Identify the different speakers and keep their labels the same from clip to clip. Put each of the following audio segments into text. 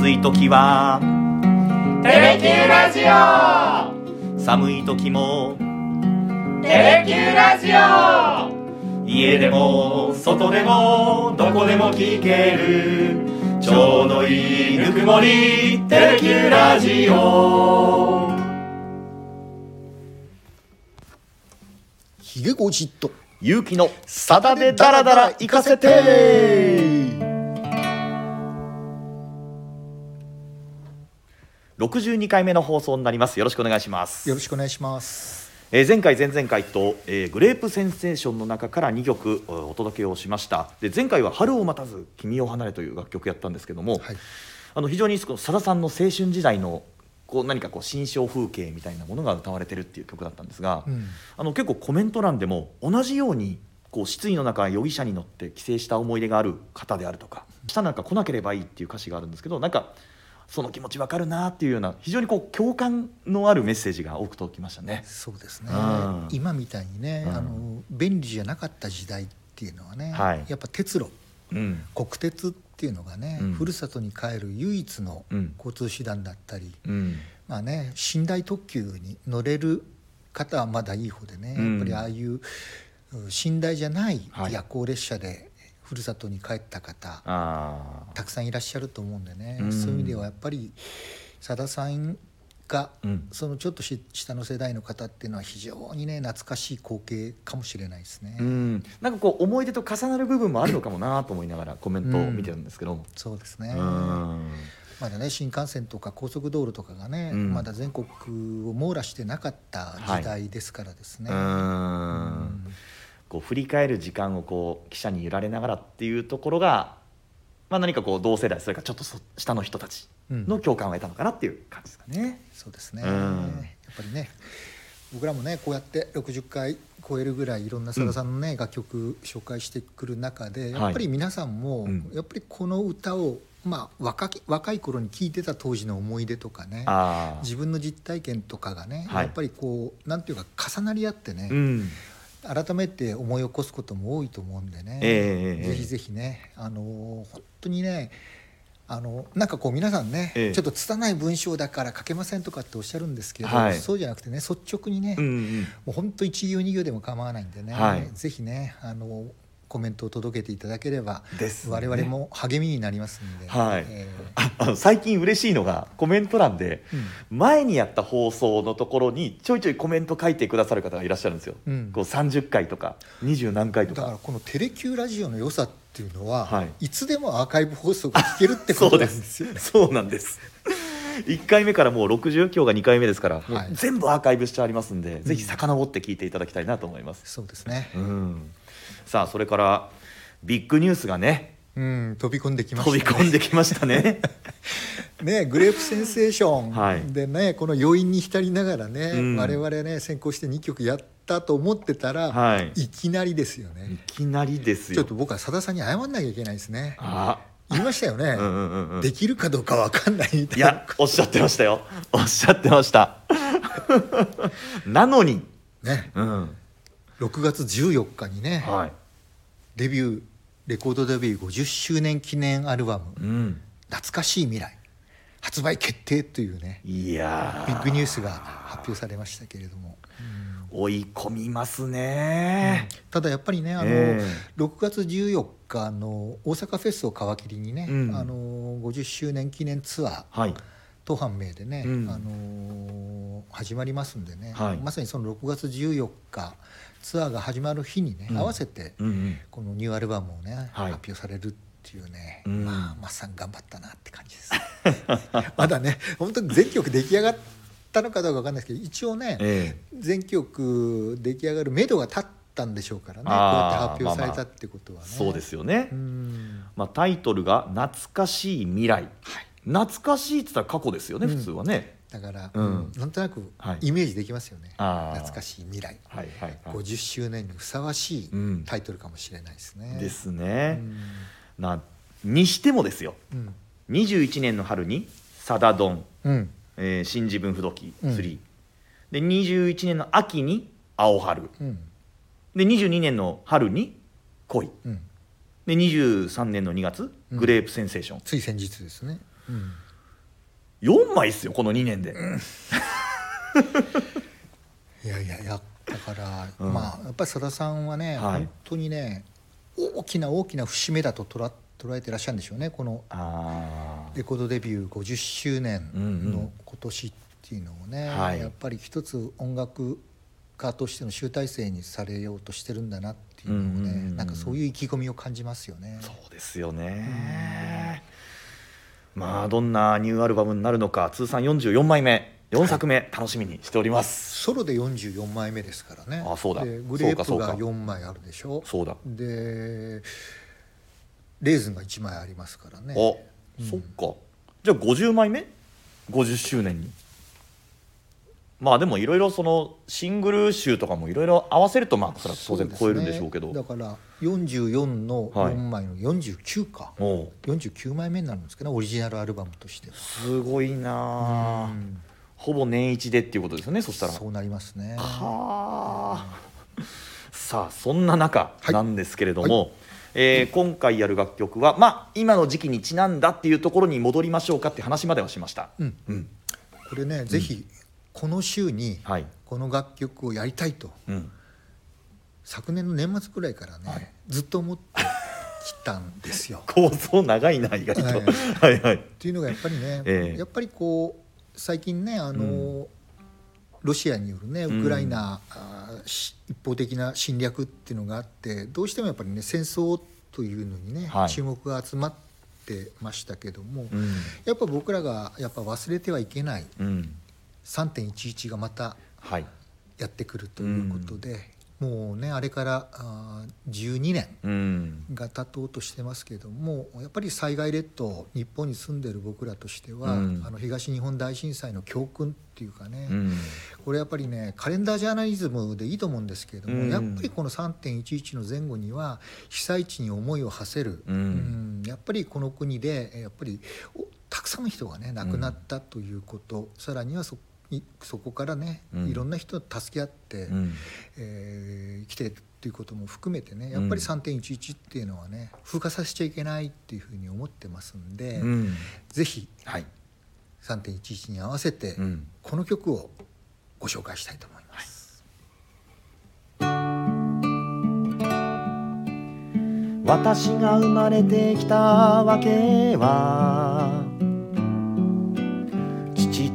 Speaker 1: 暑い時は
Speaker 2: テレキューラジオ。
Speaker 1: 寒い時も
Speaker 2: テレキューラジオ。
Speaker 1: 家でも外でもどこでも聞けるちょうどいいぬくもりテレキューラジオ。
Speaker 3: ひげごじっと。
Speaker 1: 勇気のさだでダラダラ行かせて62回目の放送になります。よろしくお願いします。
Speaker 3: よろしくお願いします。
Speaker 1: えー前回前々回と、えーグレープセンセーションの中から2曲えーお届けをしました。で前回は「春を待たず君を離れ」という楽曲やったんですけども、
Speaker 3: はい。
Speaker 1: あの非常にこのさださんの青春時代のこう何かこう新象風景みたいなものが歌われてるっていう曲だったんですが、
Speaker 3: うん。
Speaker 1: あの結構コメント欄でも同じようにこう失意の中容疑者に乗って帰省した思い出がある方であるとか明日なんか来なければいいっていう歌詞があるんですけどなんかその気持ちわかるなっていうような非常にこう共感のあるメッセージが多く届きましたね。
Speaker 3: そうですね。
Speaker 1: うん。
Speaker 3: 今みたいにね、
Speaker 1: うん。
Speaker 3: あの便利じゃなかった時代っていうのはね、
Speaker 1: はい。
Speaker 3: やっぱ鉄路
Speaker 1: うん。
Speaker 3: 国鉄っていうのがね、
Speaker 1: うん。
Speaker 3: ふるさとに帰る唯一の
Speaker 1: うん。
Speaker 3: 交通手段だったり、
Speaker 1: うん。
Speaker 3: まあね寝台特急に乗れる方はまだいい方でね、
Speaker 1: うん。
Speaker 3: やっぱりああいうう寝台じゃない
Speaker 1: はい。
Speaker 3: 夜行列車でふるさとに帰った方、
Speaker 1: あ
Speaker 3: たくさんいらっしゃると思うんでね、
Speaker 1: うん。
Speaker 3: そういう意味ではやっぱりさださんが、
Speaker 1: うん。
Speaker 3: そのちょっとし下の世代の方っていうのは非常にね懐かしい光景かもしれないですね。
Speaker 1: ーうん。なんかこう思い出と重なる部分もあるのかもなと思いながらコメントを見てるんですけど、
Speaker 3: そうですね、
Speaker 1: うん。
Speaker 3: まだね新幹線とか高速道路とかがね、
Speaker 1: うん。
Speaker 3: まだ全国を網羅してなかった時代ですからですね。
Speaker 1: う
Speaker 3: うん。
Speaker 1: んこう振り返る時間をこう記者に揺られながらっていうところが、まあ、何かこう同世代それからちょっとそ下の人たちの共感を得たのかなっていう感じですかね。
Speaker 3: そうですね、
Speaker 1: うん。
Speaker 3: やっぱりね僕らもねこうやって60回超えるぐらいいろんなさださんのね、楽曲紹介してくる中でやっぱり皆さんも、
Speaker 1: うん。
Speaker 3: やっぱりこの歌を、まあ、若き若い頃に聴いてた当時の思い出とかね自分の実体験とかがね、
Speaker 1: はい。
Speaker 3: やっぱりこうなんていうか重なり合ってね、
Speaker 1: うん
Speaker 3: 改めて思い起こすことも多いと思うんでね、
Speaker 1: ええ
Speaker 3: ぜひぜひね、あのー本当にねあのなんかこう皆さんね、
Speaker 1: ええ。
Speaker 3: ちょっと拙い文章だから書けませんとかっておっしゃるんですけど、
Speaker 1: はい。
Speaker 3: そうじゃなくてね率直にね、も
Speaker 1: うんうん。
Speaker 3: う本当1行2行でも構わないんでね、
Speaker 1: はい。
Speaker 3: ぜひねあのコメントを届けていただければ、
Speaker 1: ですね。
Speaker 3: 我々も励みになりますんで、
Speaker 1: はい。
Speaker 3: え
Speaker 1: ああの最近嬉しいのがコメント欄で
Speaker 3: ーうん。
Speaker 1: 前にやった放送のところにちょいちょいコメント書いてくださる方がいらっしゃるんですよ。
Speaker 3: うん。
Speaker 1: こう30回とか20何回と
Speaker 3: だから
Speaker 1: か。
Speaker 3: このテレキューラジオの良さっていうのは、
Speaker 1: はい。
Speaker 3: い、つでもアーカイブ放送が聞けるってことなんですよね。
Speaker 1: そうなんです。1回目からもう60今日が2回目ですから、
Speaker 3: はい。
Speaker 1: 全部アーカイブしてありますんで、ぜひ遡って聞いていただきたいなと思います、
Speaker 3: そうですね。
Speaker 1: うん、さあそれからビッグニュースがね
Speaker 3: うん、飛び込んできました、ね。
Speaker 1: 飛び込んできましたね。
Speaker 3: ね、グレープセンセーショ
Speaker 1: はい。
Speaker 3: ンでね、この余韻に浸りながらね、
Speaker 1: うん。
Speaker 3: 我々ね先行して2曲やったと思ってたら、
Speaker 1: はい。
Speaker 3: い、きなりですよ
Speaker 1: い
Speaker 3: ね。
Speaker 1: きなりですよ。
Speaker 3: ちょっと僕はさださんに謝んなきゃいけないですね。
Speaker 1: あ。
Speaker 3: 言いましたよね。
Speaker 1: うんうんうんうん。
Speaker 3: できるかどうかわかんないみた
Speaker 1: い
Speaker 3: いな。
Speaker 1: やおっしゃってましたよ。おっしゃってました。なのに。
Speaker 3: ね、
Speaker 1: うん
Speaker 3: 6月14日にね、
Speaker 1: はい。
Speaker 3: デビューレコードデビュー50周年記念アルバム
Speaker 1: うん「
Speaker 3: 懐かしい未来」発売決定というね
Speaker 1: いや
Speaker 3: ビッグニュースが発表されましたけれども。
Speaker 1: 追い込みますね、
Speaker 3: ただやっぱりねあの、
Speaker 1: え
Speaker 3: 6月14日の大阪フェスを皮切りにね、
Speaker 1: うん。
Speaker 3: あの50周年記念ツアー
Speaker 1: はい
Speaker 3: 当阪名でね、
Speaker 1: うん。
Speaker 3: あの始まりますんでね、
Speaker 1: はい。
Speaker 3: まさにその6月14日ツアーが始まる日にね、
Speaker 1: うん。
Speaker 3: 合わせてこのニューアルバムをね、
Speaker 1: はい。
Speaker 3: 発表されるっていうね、
Speaker 1: うん。
Speaker 3: まあマッさん頑張ったなって感じです。まだね本当に全曲出来上がったのかどうかわかんないですけど一応ね、
Speaker 1: え
Speaker 3: 全曲出来上がる目処が立ったんでしょうからねこう
Speaker 1: あー
Speaker 3: やって発表されたってことはね、
Speaker 1: えそうですよね、
Speaker 3: うん。
Speaker 1: まあ、タイトルが「懐かしい未来」懐かしいって言ったら過去ですよね、
Speaker 3: うん。
Speaker 1: 普通はね。
Speaker 3: だから、
Speaker 1: うん。
Speaker 3: なんとなく
Speaker 1: はい。
Speaker 3: イメージできますよね、
Speaker 1: あー。
Speaker 3: 懐かしい未来。
Speaker 1: はいはいはい。
Speaker 3: 50周年にふさわしい
Speaker 1: うん
Speaker 3: タイトルかもしれないですね。
Speaker 1: です
Speaker 3: う
Speaker 1: ね、
Speaker 3: ん。
Speaker 1: なにしてもですよ。
Speaker 3: うん。
Speaker 1: 21年の春に「サダドン」
Speaker 3: うん。
Speaker 1: えー新自分不動機
Speaker 3: うん。
Speaker 1: 3」で21年の秋に「青春。
Speaker 3: うん」
Speaker 1: で22年の春に「恋。
Speaker 3: うん」
Speaker 1: で23年の2月「
Speaker 3: うん。
Speaker 1: グレープセンセーション」
Speaker 3: つい先日ですね。うん。
Speaker 1: 4枚ですよこの2年で、
Speaker 3: いやいやいやだから、
Speaker 1: うん。
Speaker 3: まあやっぱりさださんはね、
Speaker 1: はい。
Speaker 3: 本当にね大きな大きな節目だと捉捉えてらっしゃるんでしょうねこの
Speaker 1: あ
Speaker 3: レコードデビュー50周年
Speaker 1: うんうん。
Speaker 3: の今年っていうのをね、
Speaker 1: はい。
Speaker 3: やっぱり一つ音楽家としての集大成にされようとしてるんだなっていうのをね、
Speaker 1: うんうんうん。
Speaker 3: なんかそういう意気込みを感じますよね。
Speaker 1: そうですよね、まあどんなニューアルバムになるのか。通算44枚目。4作目。楽しみにしております、
Speaker 3: ソロで44枚目ですからね。
Speaker 1: あそうだ。
Speaker 3: でグレープが
Speaker 1: そうか。そうか
Speaker 3: 4枚あるでしょ。
Speaker 1: そうだ。
Speaker 3: でレーズンが1枚ありますからね。
Speaker 1: あ、そっか。じゃあ50枚目？50周年にまあでもいろいろそのシングル集とかもいろいろ合わせるとまあそれは当然超えるんでしょうけど。
Speaker 3: だから44の
Speaker 1: はい
Speaker 3: 4枚の49か、
Speaker 1: おう。
Speaker 3: 49枚目になるんですかねオリジナルアルバムとしては。
Speaker 1: すごいなあ。
Speaker 3: うん。
Speaker 1: ほぼ年一でっていうことですよねそしたら。
Speaker 3: そうなりますね。
Speaker 1: はあ。さあそんな中
Speaker 3: はい。
Speaker 1: なんですけれども、えー今回やる楽曲はまあ今の時期にちなんだっていうところに戻りましょうかって話まではしました。
Speaker 3: うん。
Speaker 1: うん。
Speaker 3: これね、ぜひこの週に
Speaker 1: はい。
Speaker 3: この楽曲をやりたいと。
Speaker 1: うん。
Speaker 3: 昨年の年末くらいからね、
Speaker 1: はい。
Speaker 3: ずっと思ってきたんですよ。
Speaker 1: 構想長いな意外と、
Speaker 3: はい
Speaker 1: はいはい。
Speaker 3: っていうのがやっぱりね、
Speaker 1: ええ。
Speaker 3: やっぱりこう最近ねあの、ロシアによるねウクライナ、あーし一方的な侵略っていうのがあってどうしてもやっぱりね戦争というのにね、
Speaker 1: はい。
Speaker 3: 注目が集まってましたけども、
Speaker 1: うん。
Speaker 3: やっぱ僕らがやっぱ忘れてはいけない
Speaker 1: うん
Speaker 3: 3.11がまた
Speaker 1: はい。
Speaker 3: やってくるということで、もうねあれからあー12年
Speaker 1: うん
Speaker 3: が経とうとしてますけれどもやっぱり災害列島日本に住んでる僕らとしては、
Speaker 1: うん。
Speaker 3: あの東日本大震災の教訓っていうかね、
Speaker 1: うん。
Speaker 3: これやっぱりねカレンダージャーナリズムでいいと思うんですけれども、
Speaker 1: うん。
Speaker 3: やっぱりこの3.11の前後には被災地に思いを馳せる、
Speaker 1: うん。
Speaker 3: うん。やっぱりこの国でやっぱりおたくさんの人がね亡くなったということ、さらにはそいそこからね、
Speaker 1: うん。
Speaker 3: いろんな人と助け合って、
Speaker 1: うん。
Speaker 3: えー生きてるっていうことも含めてねやっぱり3.11っていうのはね風化させちゃいけないっていうふうに思ってますんで、
Speaker 1: うん。
Speaker 3: ぜひ
Speaker 1: はい。
Speaker 3: 3.11に合わせて
Speaker 1: うん。
Speaker 3: この曲をご紹介したいと思います。
Speaker 1: 私が生まれてきたわけは父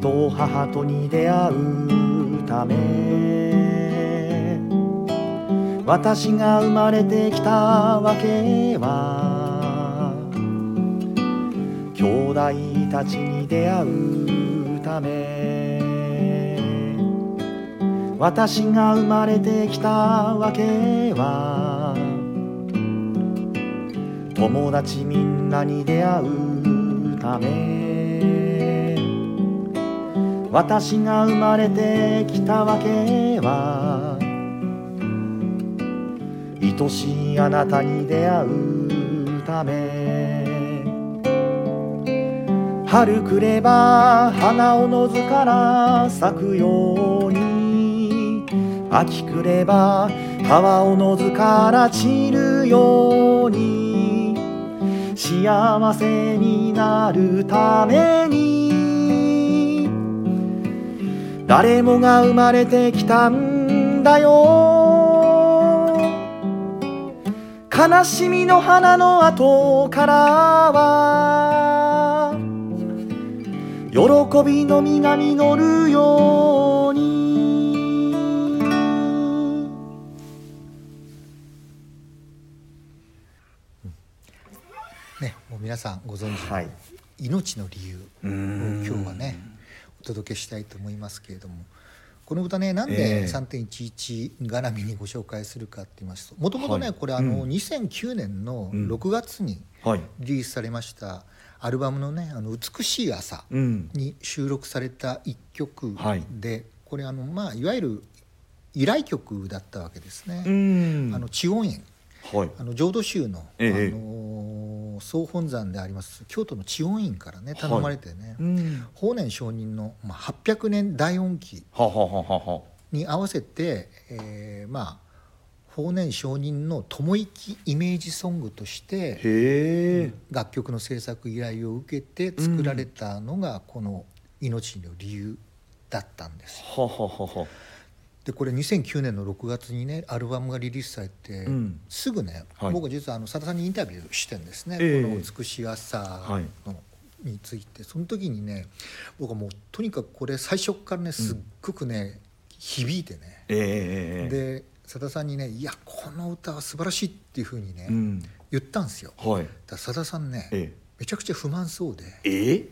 Speaker 1: と母とに出会うため。私が生まれてきたわけは兄弟たちに出会うため。私が生まれてきたわけは友達みんなに出会うため。私が生まれてきたわけは愛しいあなたに出会うため。春来れば花をのずから咲くように秋来れば川をのずから散るように。幸せになるために誰もが生まれてきたんだよ。悲しみの花の後からは喜びの実が実るように。
Speaker 3: ね、もう皆さんご存知の
Speaker 1: はい。
Speaker 3: 命の理由を今日はねお届けしたいと思いますけれどもこの歌ねなん
Speaker 1: え
Speaker 3: で
Speaker 1: え
Speaker 3: 3.11絡みにご紹介するかって言いますともともとね
Speaker 1: はい。
Speaker 3: これあの
Speaker 1: うん。
Speaker 3: 2009年の
Speaker 1: うん。
Speaker 3: 6月に
Speaker 1: はい。
Speaker 3: リリースされましたアルバムのね「あの美しい朝」
Speaker 1: うん。
Speaker 3: に収録された一曲
Speaker 1: はい。
Speaker 3: でこれあのまあいわゆる依頼曲だったわけですね。
Speaker 1: ん。
Speaker 3: あの知音院
Speaker 1: はい。
Speaker 3: あの浄土宗の、
Speaker 1: ええ。
Speaker 3: あの総本山であります京都の知音院からね頼まれてね、
Speaker 1: うん。
Speaker 3: 法然上人の、まあ、800年大音記
Speaker 1: ははははは
Speaker 3: に合わせて、えーまあ法然上人の友生イメージソングとして楽曲の制作依頼を受けて作られたのがこの命の理由だったんです。
Speaker 1: はははは
Speaker 3: でこれ2009年の6月にねアルバムがリリースされて、
Speaker 1: うん。
Speaker 3: すぐね、
Speaker 1: はい。
Speaker 3: 僕実はあのさださんにインタビューしてんですね、
Speaker 1: ええ。
Speaker 3: この美しい朝の、について。その時にね僕はもうとにかくこれ最初からねすっごくね、響いてね、
Speaker 1: ええええええ。
Speaker 3: でさださんにね「いやこの歌は素晴らしい」っていうふうにね、
Speaker 1: うん。
Speaker 3: 言ったんですよ。
Speaker 1: はい。
Speaker 3: ださださんね、
Speaker 1: え。
Speaker 3: めちゃくちゃ不満そうで、
Speaker 1: ええ？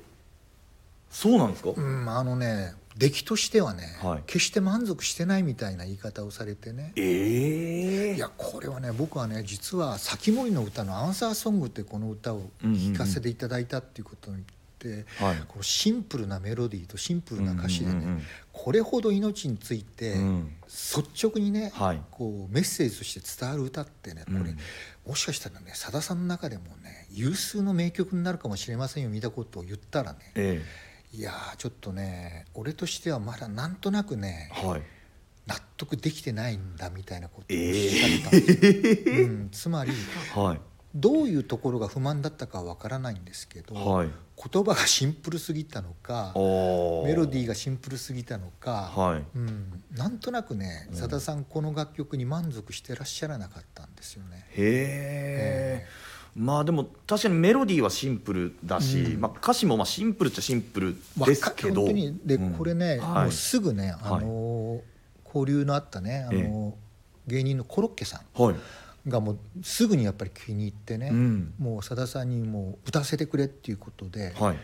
Speaker 1: そうなんですか、
Speaker 3: うん、あのね出来としてはね、
Speaker 1: はい。
Speaker 3: 決して満足してないみたいな言い方をされてね。
Speaker 1: ええ
Speaker 3: いやこれはね僕はね実は「先森の歌」の「アンサーソング」ってこの歌を聴かせていただいたっていうことに言っこのシンプルなメロディーとシンプルな歌詞でね、これほど命について
Speaker 1: うん。
Speaker 3: 率直にね、
Speaker 1: はい。
Speaker 3: こうメッセージとして伝わる歌ってねこれ、
Speaker 1: うん
Speaker 3: もしかしたらねさださんの中でもね有数の名曲になるかもしれませんよ見たことを言ったらね
Speaker 1: え
Speaker 3: いやーちょっとね俺としてはまだなんとなくね
Speaker 1: えはい。
Speaker 3: 納得できてないんだみたいなことをおっ
Speaker 1: え
Speaker 3: しゃったんですよ、うん、つまり
Speaker 1: はい。
Speaker 3: どういうところが不満だったかはわからないんですけど、
Speaker 1: はい。
Speaker 3: 言葉がシンプルすぎたのか
Speaker 1: お
Speaker 3: メロディー
Speaker 1: ー
Speaker 3: がシンプルすぎたのか、
Speaker 1: はい。
Speaker 3: うん、なんとなくねさださんこの楽曲に満足してらっしゃらなかったんですよね。
Speaker 1: へえまあでも確かにメロディーはシンプルだし、
Speaker 3: うん。
Speaker 1: まあ、歌詞もまあシンプルっちゃシンプルですけど。
Speaker 3: で、
Speaker 1: うん。
Speaker 3: これね、
Speaker 1: はい。
Speaker 3: もうすぐね、あの交流のあったね、あの芸人のコロッケさん
Speaker 1: はい。
Speaker 3: がもうすぐにやっぱり気に入ってね、
Speaker 1: うん。
Speaker 3: もうさださんにもう歌わせてくれっていうことで、
Speaker 1: はい。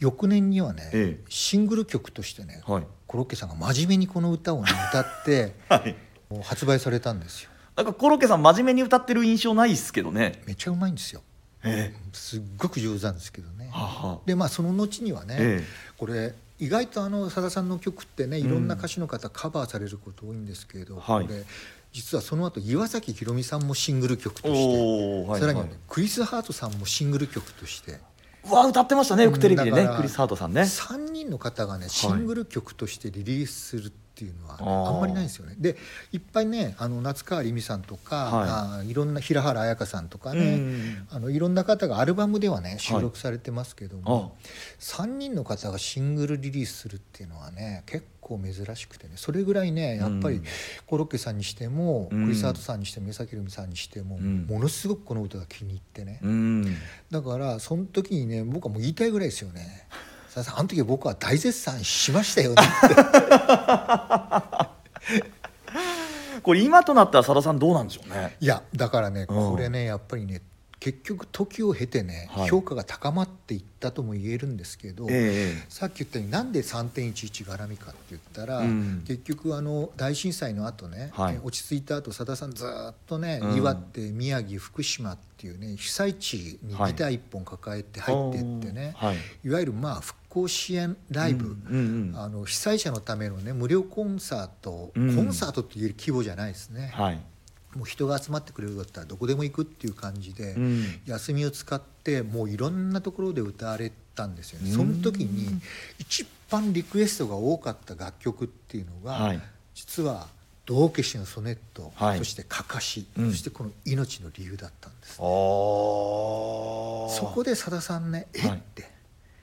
Speaker 3: 翌年にはね、
Speaker 1: ええ。
Speaker 3: シングル曲としてね、
Speaker 1: はい。
Speaker 3: コロッケさんが真面目にこの歌を、ね、歌って
Speaker 1: はい。
Speaker 3: 発売されたんですよ
Speaker 1: なんかコロッケさん真面目に歌ってる印象ないですけどね。
Speaker 3: めっちゃうまいんですよ。
Speaker 1: え
Speaker 3: すっごく上手なんですけどね。
Speaker 1: えはは
Speaker 3: でまあその後にはね、
Speaker 1: ええ。
Speaker 3: これ意外とあのさださんの曲ってねいろんな歌手の方カバーされること多いんですけれど、
Speaker 1: はい。
Speaker 3: これ実はその後岩崎宏美さんもシングル曲として、
Speaker 1: はい
Speaker 3: さらにはね
Speaker 1: はい
Speaker 3: クリス・ハートさんもシングル曲として。
Speaker 1: うわ歌ってましたねよくテレビでねクリス・ハートさんね。
Speaker 3: 3人の方がねシングル曲としてリリースするっていうのはね、
Speaker 1: あ
Speaker 3: んまりないんですよね。でいっぱいねあの夏川りみさんとか、
Speaker 1: はい。
Speaker 3: あーいろんな平原綾香さんとか
Speaker 1: う
Speaker 3: ね、
Speaker 1: ん
Speaker 3: あのいろんな方がアルバムではね収録されてますけども、
Speaker 1: あ
Speaker 3: 3人の方がシングルリリースするっていうのはね結構珍しくてねそれぐらいねやっぱり
Speaker 1: うん。
Speaker 3: コロッケさんにしても、
Speaker 1: うん。
Speaker 3: クリス・ハートさんにしても宮崎ひろみさんにしても、
Speaker 1: うん。
Speaker 3: ものすごくこの歌が気に入ってね、
Speaker 1: うん。
Speaker 3: だからその時にね僕はもう言いたいぐらいですよね。さあの時僕は大絶賛しましたよね。
Speaker 1: これ今となったらさださんどうなんでしょうね。
Speaker 3: いやだからね
Speaker 1: うん。
Speaker 3: これねやっぱりね結局時を経てね、
Speaker 1: はい。
Speaker 3: 評価が高まっていったとも言えるんですけど、
Speaker 1: ええ
Speaker 3: さっき言ったようになんで3.11絡みかって言ったら、
Speaker 1: うん。
Speaker 3: 結局あの大震災の後ね、
Speaker 1: はい。
Speaker 3: え落ち着いた後さださんずっとね、
Speaker 1: うん。
Speaker 3: 岩手宮城福島っていうね被災地にギター一本抱えて入ってってね、
Speaker 1: はい。
Speaker 3: い、わゆるまあ復興支援ライブ、
Speaker 1: うんうんうん。
Speaker 3: あの被災者のためのね無料コンサート、
Speaker 1: うん。
Speaker 3: コンサートっていう規模じゃないですね、
Speaker 1: はい
Speaker 3: もう人が集まってくれるだったらどこでも行くっていう感じで、
Speaker 1: うん。
Speaker 3: 休みを使ってもういろんなところで歌われたんですよね、
Speaker 1: うん。
Speaker 3: その時に一番リクエストが多かった楽曲っていうのが、
Speaker 1: はい。
Speaker 3: 実は「道化師のソネット」
Speaker 1: はい。
Speaker 3: そして「かかし」
Speaker 1: うん。
Speaker 3: そしてこの「命の理由」だったんです、
Speaker 1: ああ
Speaker 3: そこでさださんね「えっ?」
Speaker 1: はい。
Speaker 3: て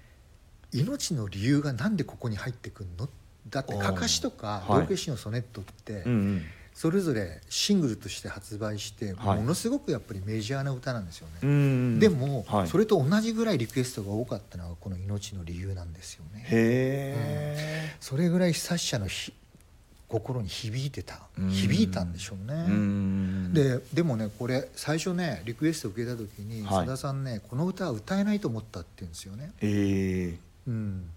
Speaker 3: 「命の理由がなんでここに入ってくんの?」だってかかしとか
Speaker 1: はい。
Speaker 3: 道化師のソネットって、
Speaker 1: うんうん
Speaker 3: それぞれシングルとして発売して
Speaker 1: はい。
Speaker 3: ものすごくやっぱりメジャーな歌なんですよね。
Speaker 1: うん
Speaker 3: でも、
Speaker 1: はい。
Speaker 3: それと同じぐらいリクエストが多かったのがこの「命の理由」なんですよね。
Speaker 1: へ
Speaker 3: それぐらい被災者のひ心に響いてた
Speaker 1: うん。
Speaker 3: 響いたんでしょう
Speaker 1: え
Speaker 3: ね。ででもねこれ最初ねリクエストを受けた時に
Speaker 1: はい。
Speaker 3: さだ、さんねこの歌は歌えないと思ったって言うんですよね。
Speaker 1: ええ
Speaker 3: うん、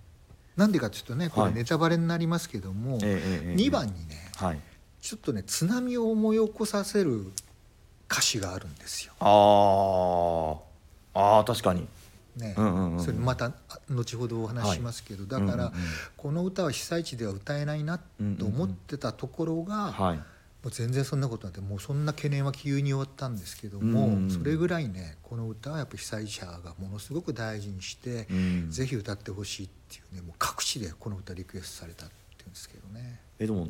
Speaker 3: なんでかっていうとねこ
Speaker 1: はい。
Speaker 3: れネタバレになりますけども、
Speaker 1: ええええ
Speaker 3: 2番にね
Speaker 1: はい
Speaker 3: ちょっとね津波を思い起こさせる歌詞があるんですよ。
Speaker 1: あー。あー確かに。
Speaker 3: ね。
Speaker 1: うんうんうん
Speaker 3: それまたあ後ほどお話ししますけど、だから、
Speaker 1: うんうんうん。
Speaker 3: この歌は被災地では歌えないなと思ってたところが、
Speaker 1: はい。
Speaker 3: もう全然そんなことなくてもうそんな懸念は急に終わったんですけども、
Speaker 1: うんうん
Speaker 3: それぐらいねこの歌はやっぱ被災者がものすごく大事にして、
Speaker 1: うん。
Speaker 3: ぜひ歌ってほしいっていうねもう各地でこの歌リクエストされたっていうんですけどね。
Speaker 1: えでも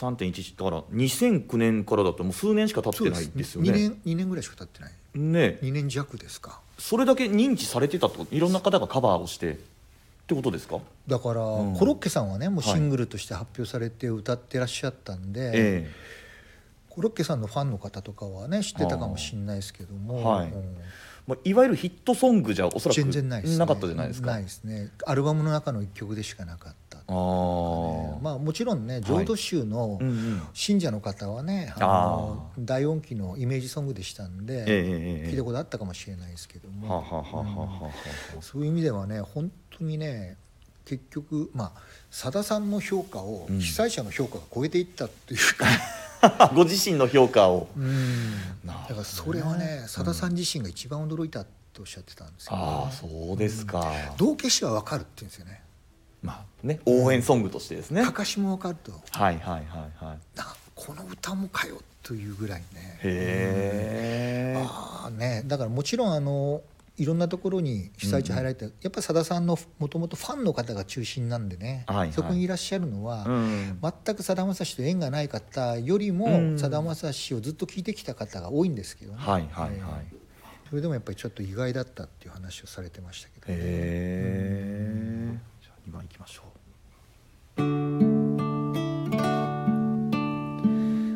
Speaker 1: 3.11だから2009年からだともう数年しか経ってないですよね。
Speaker 3: 2年2年ぐらいしか経ってない。
Speaker 1: ね。
Speaker 3: 2年弱ですか。
Speaker 1: それだけ認知されてたといろんな方がカバーをしてってことですか？
Speaker 3: だから、
Speaker 1: うん。
Speaker 3: コロッケさんはねもう
Speaker 1: はい。
Speaker 3: シングルとして発表されて歌ってらっしゃったんで、
Speaker 1: え
Speaker 3: コロッケさんのファンの方とかはね知ってたかもしれないですけども、
Speaker 1: はい。
Speaker 3: うん。
Speaker 1: えまあ、いわゆるヒットソングじゃおそらく
Speaker 3: 全然ないです、ね、
Speaker 1: なかったじゃないですか。
Speaker 3: ないですね。アルバムの中の一曲でしかなかった、
Speaker 1: あー。
Speaker 3: まあもちろんね浄土宗の
Speaker 1: うんうん。
Speaker 3: 信者の方はね、
Speaker 1: あー。
Speaker 3: あの大音機のイメージソングでしたんで、聞いたことあったかもしれないですけども、そういう意味ではね本当にね結局まあさださんの評価を
Speaker 1: うん。
Speaker 3: 被災者の評価が超えていったっていうか、
Speaker 1: は あご自身の評価を。
Speaker 3: だからそれはねさださん自身が一番驚いたっておっしゃってたんですよ、
Speaker 1: ああそうですか、
Speaker 3: 道化師は分かるって言うんですよね
Speaker 1: まあね。応援ソングとしてですね、
Speaker 3: かかしも分かると。
Speaker 1: はいはいはいはい。
Speaker 3: なこの歌もかよというぐらいね。
Speaker 1: へえ
Speaker 3: ああね。だからもちろんあのいろんなところに被災地入られて、やっぱさださんのもともとファンの方が中心なんでね、
Speaker 1: はいはい。
Speaker 3: そこにいらっしゃるのは、
Speaker 1: うん。
Speaker 3: 全くさだまさしと縁がない方より
Speaker 1: うん。
Speaker 3: もさだまさしをずっと聞いてきた方が多いんですけどね、
Speaker 1: はいはいはい、
Speaker 3: えーそれでもやっぱりちょっと意外だったっていう話をされてましたけど、
Speaker 1: へえ2番いきましょう。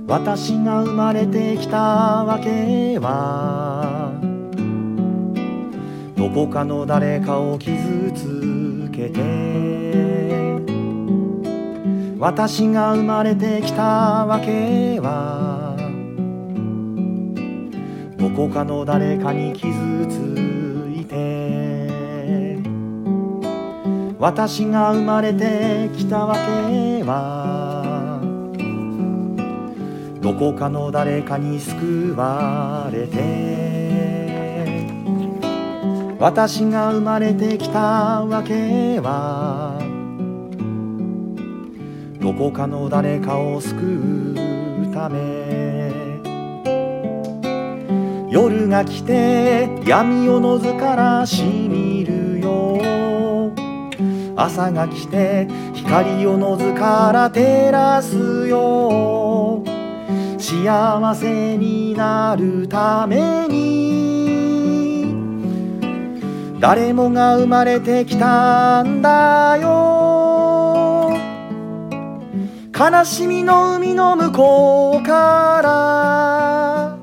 Speaker 1: 私が生まれてきたわけはどこかの誰かを傷つけて私が生まれてきたわけはどこかの誰かに傷つい私が生まれてきたわけは。どこかの誰かに救われて。私が生まれてきたわけは。どこかの誰かを救うため。夜が来て闇夜の図からしみるよ朝が来て光夜の図から照らすよ。幸せになるために誰もが生まれてきたんだよ。悲しみの海の向こうから。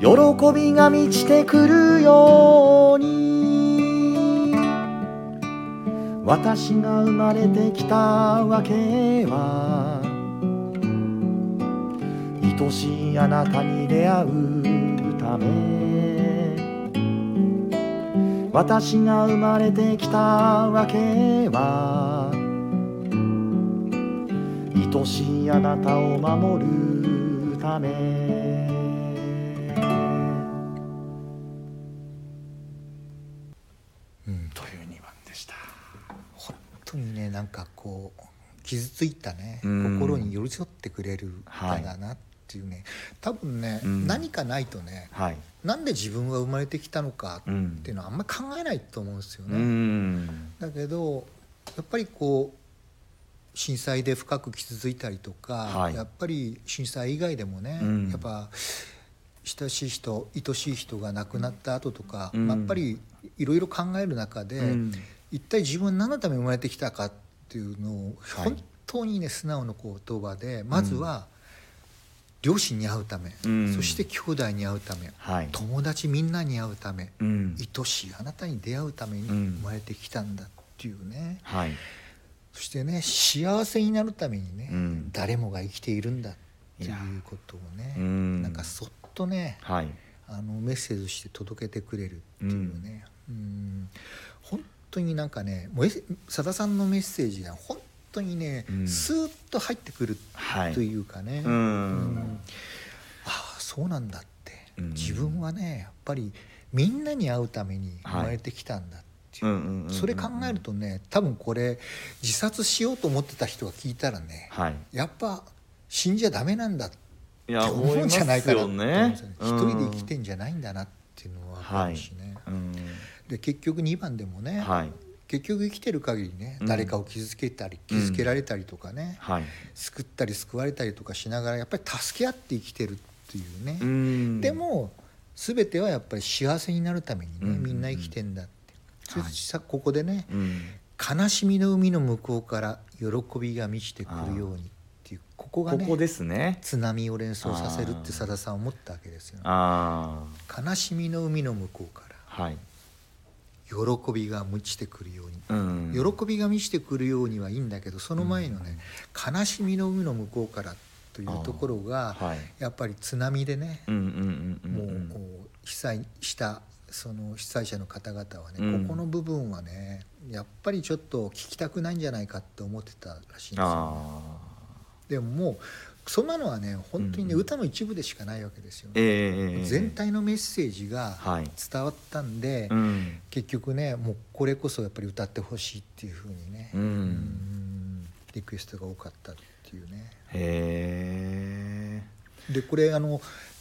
Speaker 1: 喜びが満ちてくるように。私が生まれてきたわけは愛しいあなたに出会うため。私が生まれてきたわけは愛しいあなたを守るため。
Speaker 3: 本当にねなんかこう傷ついたね
Speaker 1: うん。
Speaker 3: 心に寄り添ってくれる歌だなっていうね、多分ね、
Speaker 1: うん。
Speaker 3: 何かないとね
Speaker 1: はい。
Speaker 3: なんで自分は生まれてきたのかっ
Speaker 1: うん
Speaker 3: ていうのはあんまり考えないと思うんですよ
Speaker 1: う
Speaker 3: ね。
Speaker 1: ん。
Speaker 3: だけどやっぱりこう震災で深く傷ついたりとか、
Speaker 1: はい。
Speaker 3: やっぱり震災以外でもね、
Speaker 1: うん。
Speaker 3: やっぱ親しい人愛しい人が亡くなった後とか、やっぱりいろいろ考える中で、
Speaker 1: うん
Speaker 3: 一体自分は何のために生まれてきたかっていうのを
Speaker 1: はい
Speaker 3: 本当にね素直な言葉でまずは両親に会うため、
Speaker 1: うん。
Speaker 3: そして兄弟に会うため、
Speaker 1: はい。
Speaker 3: 友達みんなに会うため、
Speaker 1: うん。
Speaker 3: 愛しいあなたに出会うために
Speaker 1: うん。
Speaker 3: 生まれてきたんだっていうね、
Speaker 1: はい。
Speaker 3: そしてね幸せになるためにね、
Speaker 1: うん。
Speaker 3: 誰もが生きているんだっていうことをね、
Speaker 1: うん。
Speaker 3: なんかそっとね
Speaker 1: はい。
Speaker 3: あのメッセージとして届けてくれるっていうね、うん。本当になんかねもうえさださんのメッセージが本当にね、
Speaker 1: うん。
Speaker 3: スーッと入ってくる
Speaker 1: はい。
Speaker 3: というかね、
Speaker 1: うん。
Speaker 3: うん。ああそうなんだって、
Speaker 1: うん。
Speaker 3: 自分はねやっぱりみんなに会うために生まれてきたんだっていう、
Speaker 1: うんうんうんうん
Speaker 3: それ考えるとね多分これ自殺しようと思ってた人が聞いたらね
Speaker 1: はい。
Speaker 3: やっぱ死んじゃダメなんだって思うんじゃないかなって思うんですよね。一人で生きて
Speaker 1: ん
Speaker 3: んじゃないんだなっていうのは分かるしね、
Speaker 1: うん
Speaker 3: で結局2番でもね、
Speaker 1: はい。
Speaker 3: 結局生きてる限りね、
Speaker 1: うん。
Speaker 3: 誰かを傷つけたり傷つけられたりとかね、
Speaker 1: はい。
Speaker 3: 救ったり救われたりとかしながらやっぱり助け合って生きてるっていうね、
Speaker 1: うん。
Speaker 3: でも全てはやっぱり幸せになるためにね、
Speaker 1: うん。
Speaker 3: みんな生きてんだって。そしてさここでね
Speaker 1: うん「
Speaker 3: 悲しみの海の向こうから喜びが満ちてくるように」っていうここがね
Speaker 1: ここですね。
Speaker 3: 津波を連想させるってさださん思ったわけですよ、
Speaker 1: あ
Speaker 3: 悲しみの海の向こうから
Speaker 1: あはい
Speaker 3: 喜びが満ちてくるように、
Speaker 1: うん。
Speaker 3: 喜びが満ちてくるようにはいいんだけどその前のね、悲しみの海の向こうからというところが、
Speaker 1: はい。
Speaker 3: やっぱり津波でね、
Speaker 1: うんうんうんうん
Speaker 3: もう被災したその被災者の方々はね、
Speaker 1: うん。
Speaker 3: ここの部分はねやっぱりちょっと聞きたくないんじゃないかって思ってたらしいんですよ。
Speaker 1: あ
Speaker 3: でももうそんなのはね本当にね、
Speaker 1: うん。
Speaker 3: 歌の一部でしかないわけですよ
Speaker 1: ー、
Speaker 3: ね。
Speaker 1: ええ
Speaker 3: 全体のメッセージが
Speaker 1: はい
Speaker 3: 伝わったんで、
Speaker 1: うん。
Speaker 3: 結局ねもうこれこそやっぱり歌ってほしいっていうふうにね、
Speaker 1: うん。
Speaker 3: うんリクエストが多かったっていうね。
Speaker 1: へえ。
Speaker 3: でこれあの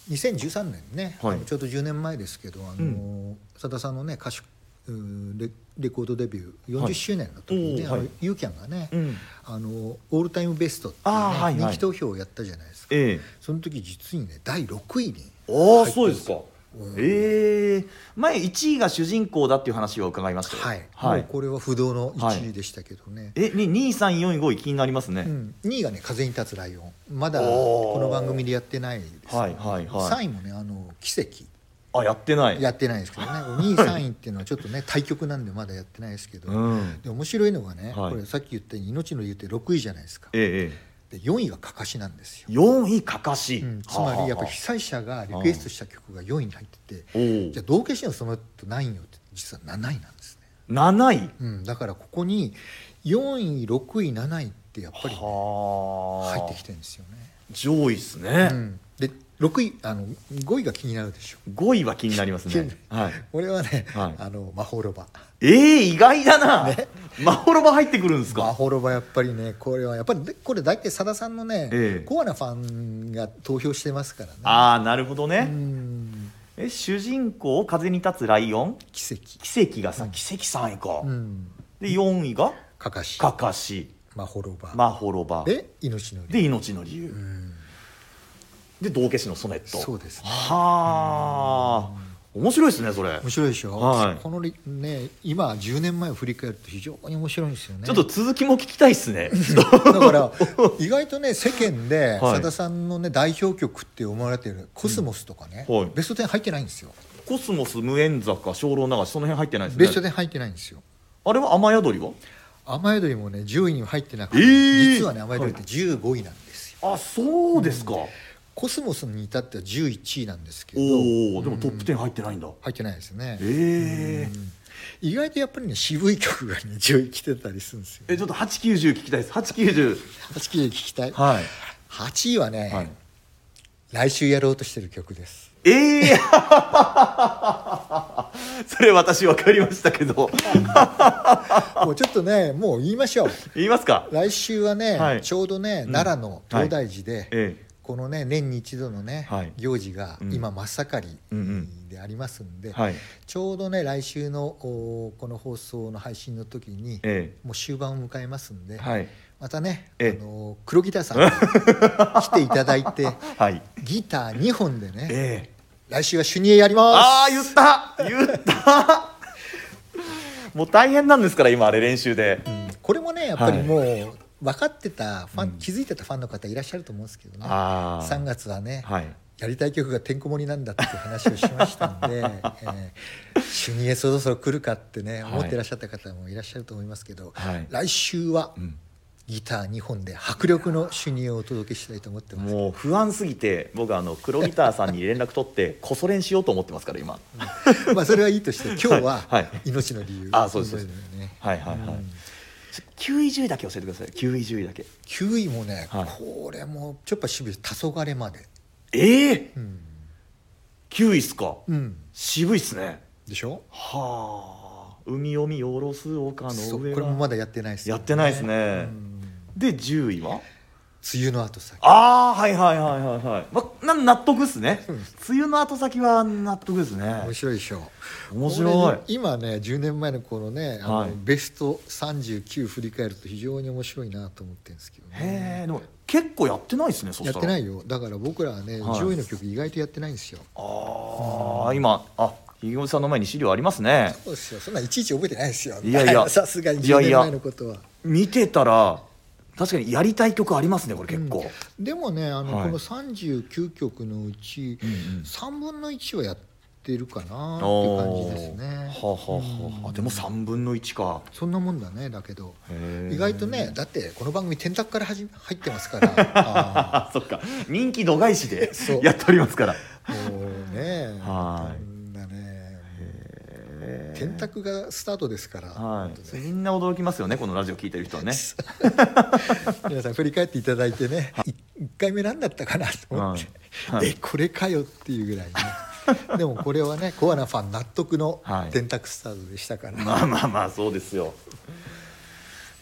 Speaker 3: 2013年ね、
Speaker 1: はい。
Speaker 3: ちょうど10年前ですけどあの、さださんのね歌手うんレレコードデビュー40周年の時にね、
Speaker 1: はい。
Speaker 3: ユーキャンがね、
Speaker 1: うん。
Speaker 3: あのオールタイムベストっていう、ね
Speaker 1: はいはい。
Speaker 3: 人気投票をやったじゃないですか、
Speaker 1: ええ。
Speaker 3: その時実にね第6位に
Speaker 1: ああそうですか。
Speaker 3: うん。
Speaker 1: ええ。前1位が主人公だっていう話を伺いましたよ。
Speaker 3: はい、
Speaker 1: はい。
Speaker 3: これは不動の1位でしたけどね、
Speaker 1: えに2位3位4位5位気になりますね、
Speaker 3: うん、2位がね「風に立つライオン」まだこの番組でやってないです、
Speaker 1: はいはいはい。
Speaker 3: 3位もねあの「奇跡」
Speaker 1: あやってない。
Speaker 3: やってないですけどね。2位3位っていうのはちょっとね対局なんでまだやってないですけど、
Speaker 1: うん。
Speaker 3: で面白いのがね、
Speaker 1: はい。
Speaker 3: これさっき言ったように命の理由って6位じゃないですか。
Speaker 1: えええ
Speaker 3: で4位がかかしなんですよ、
Speaker 1: え4位かかし、
Speaker 3: うん、つまりやっぱり被災者がリクエストした曲が4位に入っててじゃあ道化師のその後何位よって実は7位なんですね、
Speaker 1: 7位？
Speaker 3: うん、だからここに4位6位7位ってやっぱりね、
Speaker 1: はあ。
Speaker 3: 入ってきてるんですよね。
Speaker 1: 上位ですね、
Speaker 3: うん、で6位あの5位が気になるでしょ。
Speaker 1: 5位は気になりますね、はい、
Speaker 3: これはね、
Speaker 1: はい。
Speaker 3: あのマホロバ。
Speaker 1: ええ意外だな、マホロバ入ってくるんです
Speaker 3: マ
Speaker 1: か
Speaker 3: ホロバやっぱりねこれはやっぱりでこれ大体さださんのね、
Speaker 1: ええ。
Speaker 3: コアなファンが投票してますからね。
Speaker 1: ああなるほど
Speaker 3: う
Speaker 1: ね、
Speaker 3: ん。
Speaker 1: え主人公風に立つライオン？
Speaker 3: 奇跡。
Speaker 1: 奇跡がさ、奇跡3位か、
Speaker 3: う。ん。
Speaker 1: で4位が？
Speaker 3: かかし。
Speaker 1: かかし。
Speaker 3: マホロバ、
Speaker 1: マホロバ。
Speaker 3: で命の理
Speaker 1: で命の理由、
Speaker 3: うん
Speaker 1: で道化師のソネット。
Speaker 3: そうですね。
Speaker 1: はあ。面白いですねそれ。
Speaker 3: 面白いでしょ、
Speaker 1: はい。
Speaker 3: このりね今10年前を振り返ると非常に面白いんですよね。
Speaker 1: ちょっと続きも聞きたいですね。
Speaker 3: だから意外とね世間で
Speaker 1: はい。
Speaker 3: さださんのね代表曲って思われてる「コスモス」とかね、
Speaker 1: はい。
Speaker 3: ベスト10入ってないんですよ。
Speaker 1: コスモス無縁坂精霊流しその辺入ってないですね。
Speaker 3: ベスト10入ってないんですよ。
Speaker 1: あれは雨宿りは？
Speaker 3: 雨宿りもね10位には入ってなくて、
Speaker 1: えー。
Speaker 3: 実はね雨宿りって15位なんですよ、
Speaker 1: あそうですか、
Speaker 3: コスモスに至っては11位なんですけど。
Speaker 1: おおでもトップ10入ってないんだ、
Speaker 3: 入ってないですね、
Speaker 1: ええ
Speaker 3: 意外とやっぱりね渋い曲がね10位来てたりするんですよ。
Speaker 1: えちょっと890聞きたいです。890
Speaker 3: 8位聞きたい、
Speaker 1: はい。
Speaker 3: 8位はね、
Speaker 1: はい。
Speaker 3: 来週やろうとしてる曲です。
Speaker 1: ええ それ私分かりましたけど。
Speaker 3: もうちょっとねもう言いましょう。
Speaker 1: 言いますか。
Speaker 3: 来週はね、
Speaker 1: はい。
Speaker 3: ちょうどね、奈良の東大寺で、
Speaker 1: え
Speaker 3: このね年に一度のね、
Speaker 1: はい。
Speaker 3: 行事が
Speaker 1: うん。
Speaker 3: 今真っ盛り
Speaker 1: うんうん
Speaker 3: でありますんで、
Speaker 1: えはい。
Speaker 3: ちょうどね来週のおこの放送の配信の時に、
Speaker 1: え
Speaker 3: もう終盤を迎えますんで、
Speaker 1: えはい。
Speaker 3: またね、あ
Speaker 1: え。え
Speaker 3: の黒ギターさんに来ていただいて
Speaker 1: はい。
Speaker 3: ギター2本でね
Speaker 1: ええ。
Speaker 3: 来週は主任やります。
Speaker 1: ああ言った。言った。もう大変なんですから今あれ練習で。
Speaker 3: うん。これもねやっぱりもう分かってたファン、気づいてたファンの方いらっしゃると思うんですけどね。
Speaker 1: ああ
Speaker 3: 3月はね、
Speaker 1: はい。
Speaker 3: やりたい曲がてんこ盛りなんだっていう話をしましたんで、えー、主任へそろそろ来るかってね
Speaker 1: はい。
Speaker 3: 思ってらっしゃった方もいらっしゃると思いますけど、
Speaker 1: はい。
Speaker 3: 来週は
Speaker 1: うん。
Speaker 3: ギター2本で迫力の主任をお届けしたいと思ってます。
Speaker 1: もう不安すぎて僕あの黒ギターさんに連絡取って こそ練しようと思ってますから今。
Speaker 3: まあそれはいいとして今日は
Speaker 1: はい。
Speaker 3: 命の理由、
Speaker 1: あそうですそうです。
Speaker 3: ね。
Speaker 1: はいはいはい。
Speaker 3: うん
Speaker 1: 9位10位だけ教えてください。9位10位だけ。
Speaker 3: 9位もね、
Speaker 1: はい。
Speaker 3: これもちょっと渋い黄昏まで、
Speaker 1: ええ？
Speaker 3: うん。
Speaker 1: 9位っすか？
Speaker 3: うん、
Speaker 1: 渋いっすね。
Speaker 3: でしょ？
Speaker 1: はあ。海を見下ろす丘
Speaker 3: そう
Speaker 1: の上は。
Speaker 3: これもまだやってないですよ
Speaker 1: やってないですね。
Speaker 3: うん。
Speaker 1: で10位は？
Speaker 3: 梅雨の後先。
Speaker 1: ああはいはいはいはいはい、ま、な納得っすね。
Speaker 3: うん
Speaker 1: 梅雨の後先は納得ですね。
Speaker 3: 面白いでしょ。
Speaker 1: 面白い。
Speaker 3: 今ね10年前のこのねあの、
Speaker 1: はい。
Speaker 3: ベスト39振り返ると非常に面白いなと思ってるんですけどね。
Speaker 1: へえでも結構やってないですね
Speaker 3: やってないよ。だから僕らはね、
Speaker 1: はい。
Speaker 3: 上位の曲意外とやってないんですよ。
Speaker 1: ああ今あひげさんの前に資料ありますね。
Speaker 3: そうですよ。そんないちいち覚えてないですよ。
Speaker 1: いやいや。
Speaker 3: さすがに10
Speaker 1: いやいや
Speaker 3: 年前のことは。
Speaker 1: 見てたら確かにやりたい曲ありますねこれ結構、
Speaker 3: でもねあの、
Speaker 1: はい。
Speaker 3: この39曲のうち
Speaker 1: うん。うん
Speaker 3: 3分の1はやってるかなっていう感じですね。
Speaker 1: はあ、はあはあ、あでも3分の1か。
Speaker 3: そんなもんだねだけど。意外とねだってこの番組天卓からはじ入ってますから。
Speaker 1: そっか。人気度外視でやっておりますから。
Speaker 3: ーもうね
Speaker 1: はい
Speaker 3: 天卓がスタートですから、
Speaker 1: はい。みんな驚きますよねこのラジオ聞いてる人はね。
Speaker 3: 皆さん振り返っていただいてね1回目何だったかなと思って、
Speaker 1: はい。はい。
Speaker 3: えこれかよっていうぐらいね でもこれはねコアなファン納得の
Speaker 1: はい。
Speaker 3: 電卓スタートでしたから、
Speaker 1: まあまあまあそうですよ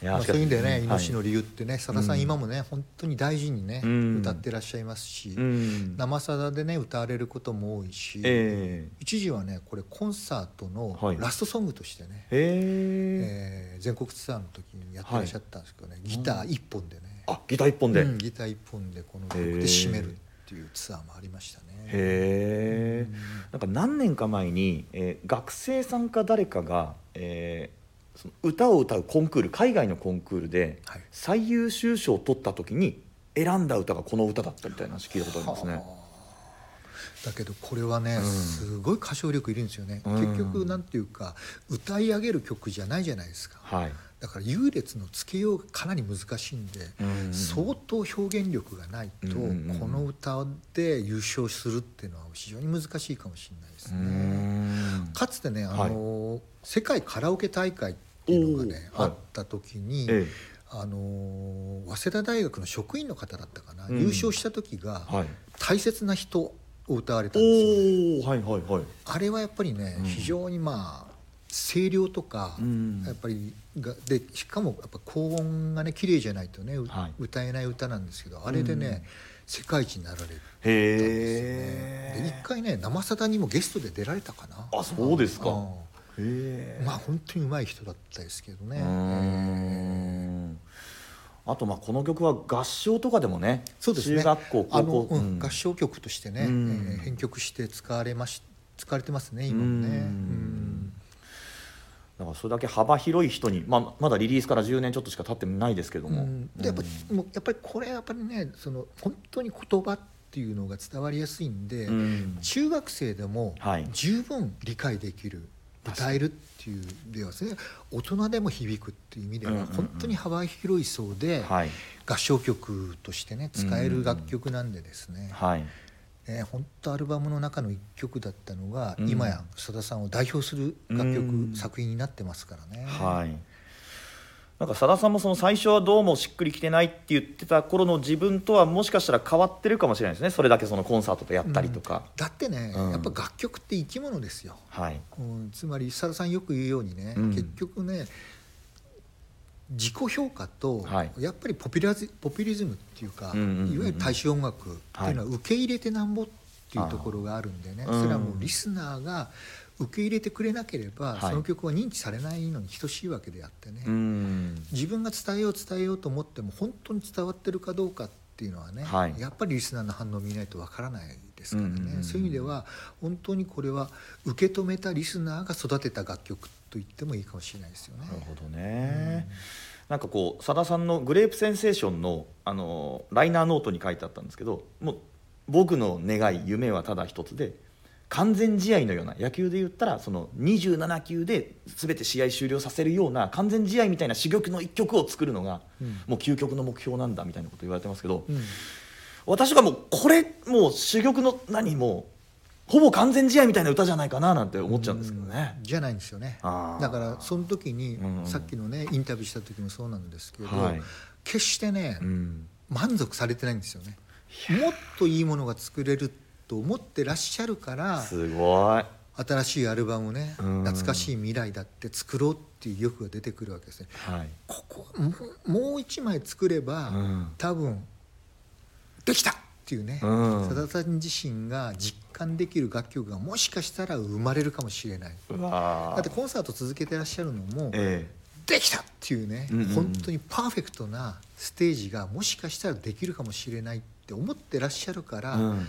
Speaker 3: まあ、そういう意味でね「
Speaker 1: はい。
Speaker 3: 命の理由」ってね。さださん今もね本当に大事にね
Speaker 1: うん。
Speaker 3: 歌ってらっしゃいますし
Speaker 1: うん。
Speaker 3: 生さだでね歌われることも多いし
Speaker 1: え
Speaker 3: 一時はねこれコンサートの
Speaker 1: はい。
Speaker 3: ラストソングとしてね
Speaker 1: え。
Speaker 3: 全国ツアーの時にやってらっしゃったんですけどねギター一本でね。
Speaker 1: あギター一本で、
Speaker 3: うんギター一本でこの曲で締めるっていうツアーもありましたね。
Speaker 1: へえ。なんか何年か前に、えー学生さんか誰かが、えーその歌を歌うコンクール海外のコンクールで
Speaker 3: はい。
Speaker 1: 最優秀賞を取った時に選んだ歌がこの歌だったみたいな話聞いたことありますね。
Speaker 3: はあ。だけどこれはね、
Speaker 1: うん。
Speaker 3: すごい歌唱力いるんですよね、
Speaker 1: うん。
Speaker 3: 結局なんていうか歌い上げる曲じゃないじゃないですか。
Speaker 1: はい、
Speaker 3: だから優劣のつけようがかなり難しいんで、
Speaker 1: うん。
Speaker 3: 相当表現力がないと、
Speaker 1: うんうん
Speaker 3: この歌で優勝するっていうのは非常に難しいかもしれないです
Speaker 1: う
Speaker 3: ね。
Speaker 1: ん。
Speaker 3: かつてね、あの世界カラオケ大会っていうのがね、あった時に、
Speaker 1: え
Speaker 3: あの早稲田大学の職員の方だったかな、
Speaker 1: うん。
Speaker 3: 優勝した時が
Speaker 1: えはい、「
Speaker 3: 大切な人」を歌われたんですよ、ね、
Speaker 1: はいはいはい。
Speaker 3: あれはやっぱりね、
Speaker 1: うん。
Speaker 3: 非常にまあ声量とか、
Speaker 1: うん。
Speaker 3: やっぱりがでしかもやっぱ高音がね綺麗じゃないとね、う
Speaker 1: はい。
Speaker 3: 歌えない歌なんですけどあれでね、
Speaker 1: うん。
Speaker 3: 世界一になられる
Speaker 1: へ
Speaker 3: で
Speaker 1: え。
Speaker 3: 一回ね生さだにもゲストで出られたかな。
Speaker 1: あそうですか。
Speaker 3: うん。
Speaker 1: へえ。
Speaker 3: まあ本当に上手い人だったですけどね。
Speaker 1: あとまあこの曲は合唱とかでもね
Speaker 3: そうですね。
Speaker 1: 中学校
Speaker 3: あの、
Speaker 1: 高校
Speaker 3: うん。合唱曲としてね、
Speaker 1: うん。
Speaker 3: えー編曲して使われまし使われてますね今もね、
Speaker 1: うん。
Speaker 3: うん
Speaker 1: だからそれだけ幅広い人に、まあ、まだリリースから10年ちょっとしか経ってないですけども、
Speaker 3: うん。でやっぱ
Speaker 1: うん。
Speaker 3: もうやっぱりこれやっぱりねその本当に言葉っていうのが伝わりやすいんで、
Speaker 1: うん。
Speaker 3: 中学生でも
Speaker 1: はい。
Speaker 3: 十分理解できる、歌えるっていうではですね大人でも響くっていう意味では本当に幅広い層で
Speaker 1: はい。
Speaker 3: 合唱曲としてね使える楽曲なんでですね、
Speaker 1: はい
Speaker 3: ね本当アルバムの中の一曲だったのが、
Speaker 1: うん。
Speaker 3: 今やさださんを代表する楽曲、
Speaker 1: うん。
Speaker 3: 作品になってますからね。
Speaker 1: はい。なんかさださんもその最初はどうもしっくりきてないって言ってた頃の自分とはもしかしたら変わってるかもしれないですね。それだけそのコンサートでやったりとか、
Speaker 3: だってね、
Speaker 1: うん。
Speaker 3: やっぱ楽曲って生き物ですよ。
Speaker 1: はい。
Speaker 3: うん、つまりさださんよく言うようにね、
Speaker 1: うん。
Speaker 3: 結局ね自己評価と、
Speaker 1: はい。
Speaker 3: やっぱりポピュラズポピュリズムっていうか、いわゆる大衆音楽っていうのは受け入れてなんぼっていうところがあるんでね。それはもうリスナーが受け入れてくれなければ、
Speaker 1: はい。
Speaker 3: その曲は認知されないのに等しいわけであってね、
Speaker 1: うん。
Speaker 3: 自分が伝えよう伝えようと思っても本当に伝わってるかどうかっていうのはね、
Speaker 1: はい。
Speaker 3: やっぱりリスナーの反応を見ないとわからないですからね、そういう意味では本当にこれは受け止めたリスナーが育てた楽曲と言ってもいいかもしれないですよね。
Speaker 1: なるほどね、なんかこうさださんの「グレープセンセーションの」あのライナーノートに書いてあったんですけどもう僕の願い夢はただ一つで完全試合のような野球で言ったらその27球で全て試合終了させるような完全試合みたいな珠玉の一曲を作るのが、
Speaker 3: うん。
Speaker 1: もう究極の目標なんだみたいなこと言われてますけど、
Speaker 3: うん。
Speaker 1: 私がもうこれもう珠玉の何もうほぼ完全試合みたいな歌じゃないかななんて思っちゃうんですけどね。
Speaker 3: じゃないんですよね。だからその時に、
Speaker 1: うん
Speaker 3: さっきのねインタビューした時もそうなんですけど、
Speaker 1: はい。
Speaker 3: 決してね、
Speaker 1: うん。
Speaker 3: 満足されてないんですよね。もっといいものが作れると思ってらっしゃるから
Speaker 1: すごい。
Speaker 3: 新しいアルバムをね
Speaker 1: うん。
Speaker 3: 懐かしい未来だって作ろうっていう欲が出てくるわけですね。
Speaker 1: はい。
Speaker 3: ここもうもう一枚作れば、
Speaker 1: うん。
Speaker 3: 多分できたっていうね
Speaker 1: うん。
Speaker 3: さださん自身が実感できる楽曲がもしかしたら生まれるかもしれない。だってコンサート続けてらっしゃるのも
Speaker 1: え
Speaker 3: できたっていうね、
Speaker 1: うんうんうん。
Speaker 3: 本当にパーフェクトなステージがもしかしたらできるかもしれないって思ってらっしゃるから、
Speaker 1: えうん。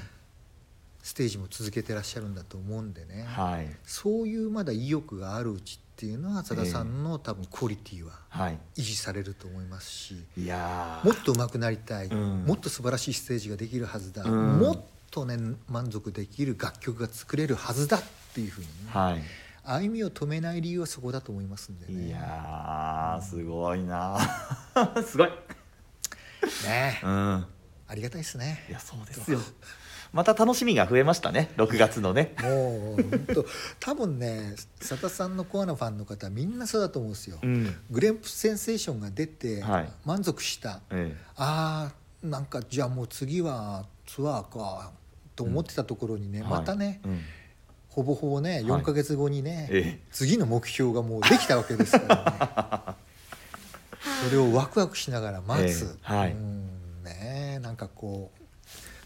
Speaker 3: ステージも続けてらっしゃるんだと思うんでね、
Speaker 1: はい。
Speaker 3: そういうまだ意欲があるうちっていうのは浅田さんの多分クオリティは
Speaker 1: はい。
Speaker 3: 維持されると思いますし
Speaker 1: いやー。
Speaker 3: もっと上手くなりたい、
Speaker 1: うん。
Speaker 3: もっと素晴らしいステージができるはずだ、
Speaker 1: うん。
Speaker 3: もっとね満足できる楽曲が作れるはずだっていうふうにね、
Speaker 1: はい。
Speaker 3: 歩みを止めない理由はそこだと思いますんでね。
Speaker 1: いやーすごいな すごい。
Speaker 3: ね。
Speaker 1: うん。
Speaker 3: ありがたいですね。
Speaker 1: いやそうですよまた楽しみが増えましたね。6月のね。
Speaker 3: もう本当多分ね佐田さんのコアなファンの方はみんなそうだと思うんですよ。
Speaker 1: うん。
Speaker 3: グレープセンセーションが出て、
Speaker 1: はい。
Speaker 3: 満足した。
Speaker 1: え
Speaker 3: あーなんかじゃあもう次はツアーかと思ってたところにね、
Speaker 1: え
Speaker 3: またね、
Speaker 1: はい。うん。
Speaker 3: ほぼほぼね4か月後にね、
Speaker 1: ええ。
Speaker 3: 次の目標がもうできたわけですからね。それをワクワクしながら待つ、
Speaker 1: ええ。はい。
Speaker 3: うん。ねなんかこう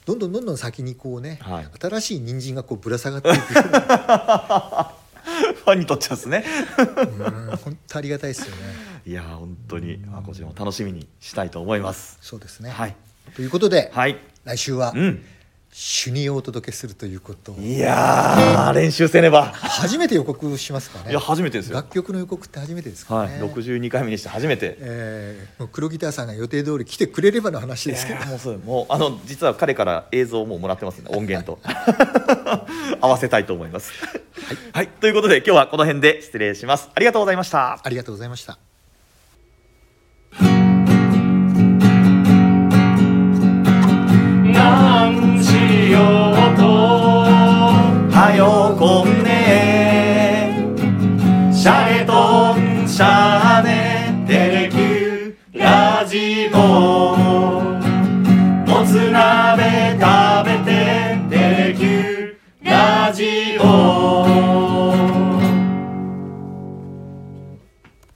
Speaker 3: どんどんどんどん先にこうね、
Speaker 1: はい。
Speaker 3: 新しい人参がこうぶら下がっていく。
Speaker 1: ファンにとっちゃですね。
Speaker 3: うん本当ありがたいですよね。
Speaker 1: いやー本当に。あこちらも楽しみにしたいと思います。
Speaker 3: そうですね、
Speaker 1: はい。
Speaker 3: ということで、
Speaker 1: はい。
Speaker 3: 来週は
Speaker 1: うん
Speaker 3: 主任をお届けするということを。
Speaker 1: いやー練習せねば。
Speaker 3: 初めて予告しますかね。
Speaker 1: いや初めてですよ。
Speaker 3: 楽曲の予告って初めてですか
Speaker 1: はい
Speaker 3: ね、
Speaker 1: 62回目にして初めて。
Speaker 3: えーもう黒ギターさんが予定通り来てくれればの話ですけど。
Speaker 1: もうもうあの実は彼から映像をもうもらってますね音源と。合わせたいと思います。はい、はい、ということで今日はこの辺で失礼します。ありがとうございました。
Speaker 3: ありがとうございました